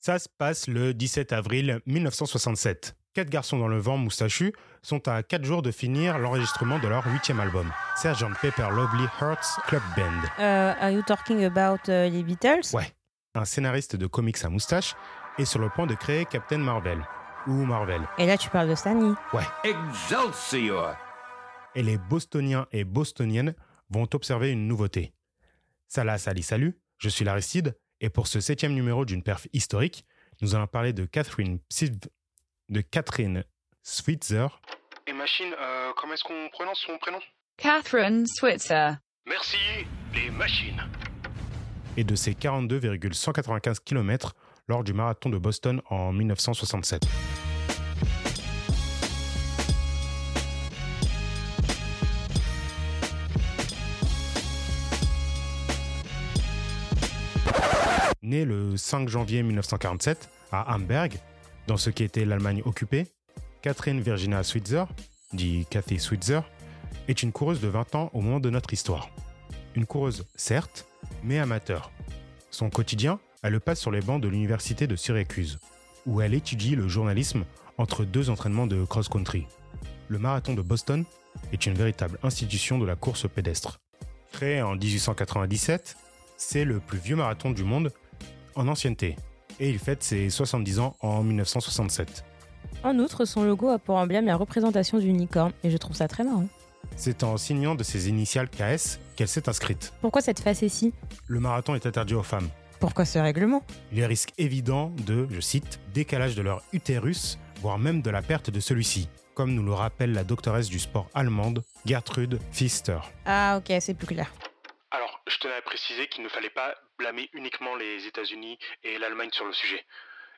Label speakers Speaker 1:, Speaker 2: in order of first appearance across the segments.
Speaker 1: Ça se passe le 17 avril 1967. Quatre garçons dans le vent moustachus sont à quatre jours de finir l'enregistrement de leur huitième album, Sgt. Pepper Lovely Hearts Club Band.
Speaker 2: Euh, are you talking about euh, les Beatles
Speaker 1: Ouais. Un scénariste de comics à moustache est sur le point de créer Captain Marvel. Ou Marvel.
Speaker 2: Et là, tu parles de Stanley.
Speaker 1: Ouais.
Speaker 3: Excelsior!
Speaker 1: Et les Bostoniens et Bostoniennes vont observer une nouveauté. Salah, salut, salut, je suis l'Aristide, et pour ce septième numéro d'une perf historique, nous allons parler de Catherine Psiv- de Catherine Switzer. Et machine, euh, comment est-ce qu'on prononce son prénom?
Speaker 4: Catherine Switzer.
Speaker 3: Merci, les machines.
Speaker 1: et de ses 42,195 km lors du marathon de Boston en 1967. Née le 5 janvier 1947 à Hamburg, dans ce qui était l'Allemagne occupée, Catherine Virginia Switzer, dit Cathy Switzer, est une coureuse de 20 ans au moment de notre histoire. Une coureuse, certes, mais amateur. Son quotidien, elle le passe sur les bancs de l'université de Syracuse, où elle étudie le journalisme entre deux entraînements de cross-country. Le marathon de Boston est une véritable institution de la course pédestre. Créé en 1897, c'est le plus vieux marathon du monde en ancienneté, et il fête ses 70 ans en 1967.
Speaker 2: En outre, son logo a pour emblème la représentation d'une licorne, et je trouve ça très marrant.
Speaker 1: C'est en signant de ses initiales KS qu'elle s'est inscrite.
Speaker 2: Pourquoi cette facétie
Speaker 1: Le marathon est interdit aux femmes.
Speaker 2: Pourquoi ce règlement?
Speaker 1: Il y a risque évident de, je cite, décalage de leur utérus, voire même de la perte de celui-ci, comme nous le rappelle la doctoresse du sport allemande, Gertrude Pfister.
Speaker 2: Ah ok, c'est plus clair.
Speaker 1: Alors, je tenais à préciser qu'il ne fallait pas blâmer uniquement les États-Unis et l'Allemagne sur le sujet.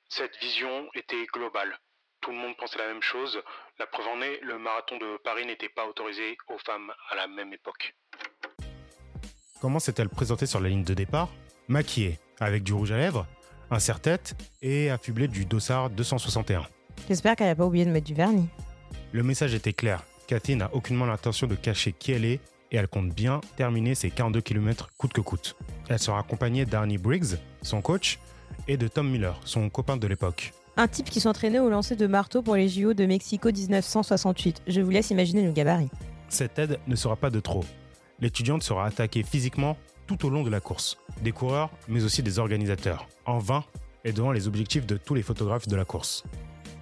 Speaker 1: Cette vision était globale. Tout le monde pensait la même chose. La preuve en est, le marathon de Paris n'était pas autorisé aux femmes à la même époque. Comment s'est-elle présentée sur la ligne de départ? Maquillée, avec du rouge à lèvres, un serre-tête et affublée du dossard 261.
Speaker 2: J'espère qu'elle a pas oublié de mettre du vernis.
Speaker 1: Le message était clair. Cathy n'a aucunement l'intention de cacher qui elle est et elle compte bien terminer ses 42 km coûte que coûte. Elle sera accompagnée d'Arnie Briggs, son coach, et de Tom Miller, son copain de l'époque.
Speaker 2: Un type qui s'entraînait au lancer de marteau pour les JO de Mexico 1968. Je vous laisse imaginer le gabarit.
Speaker 1: Cette aide ne sera pas de trop. L'étudiante sera attaquée physiquement tout au long de la course. Des coureurs, mais aussi des organisateurs. En vain et devant les objectifs de tous les photographes de la course.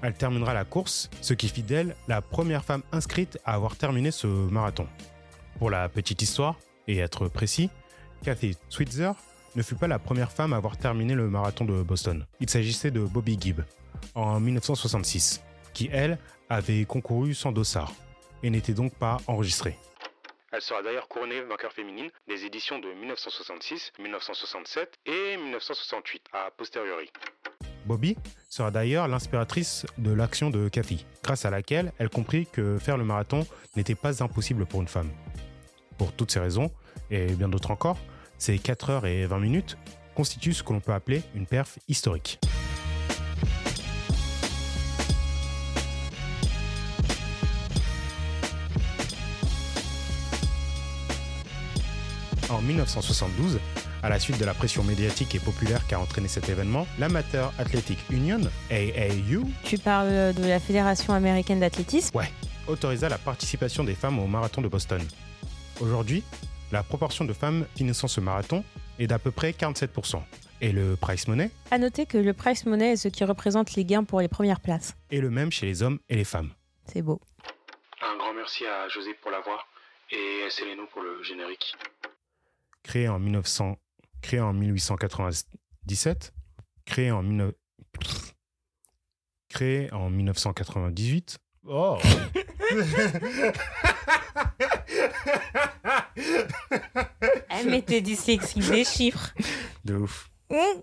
Speaker 1: Elle terminera la course, ce qui fit d'elle la première femme inscrite à avoir terminé ce marathon. Pour la petite histoire, et être précis, Cathy Switzer ne fut pas la première femme à avoir terminé le marathon de Boston. Il s'agissait de Bobby Gibb, en 1966, qui, elle, avait concouru sans dossard, et n'était donc pas enregistrée. Elle sera d'ailleurs couronnée vainqueur féminine des éditions de 1966, 1967 et 1968, à posteriori. Bobby sera d'ailleurs l'inspiratrice de l'action de Cathy, grâce à laquelle elle comprit que faire le marathon n'était pas impossible pour une femme. Pour toutes ces raisons, et bien d'autres encore, ces 4 heures et 20 minutes constituent ce que l'on peut appeler une perf historique. En 1972, à la suite de la pression médiatique et populaire qu'a entraîné cet événement, l'Amateur Athletic Union, AAU,
Speaker 2: Tu parles de la Fédération américaine d'athlétisme?
Speaker 1: Ouais, autorisa la participation des femmes au marathon de Boston. Aujourd'hui, la proportion de femmes finissant ce marathon est d'à peu près 47%. Et le price money?
Speaker 2: À noter que le price money est ce qui représente les gains pour les premières places.
Speaker 1: est le même chez les hommes et les femmes.
Speaker 2: C'est beau.
Speaker 1: Un grand merci à José pour la voix et à Céléno pour le générique. Créé en 1900, créé en 1897, créé en 19 créé en 1998. Oh.
Speaker 2: Elle mettait dyslexique des chiffres.
Speaker 1: De ouf.
Speaker 2: Hum,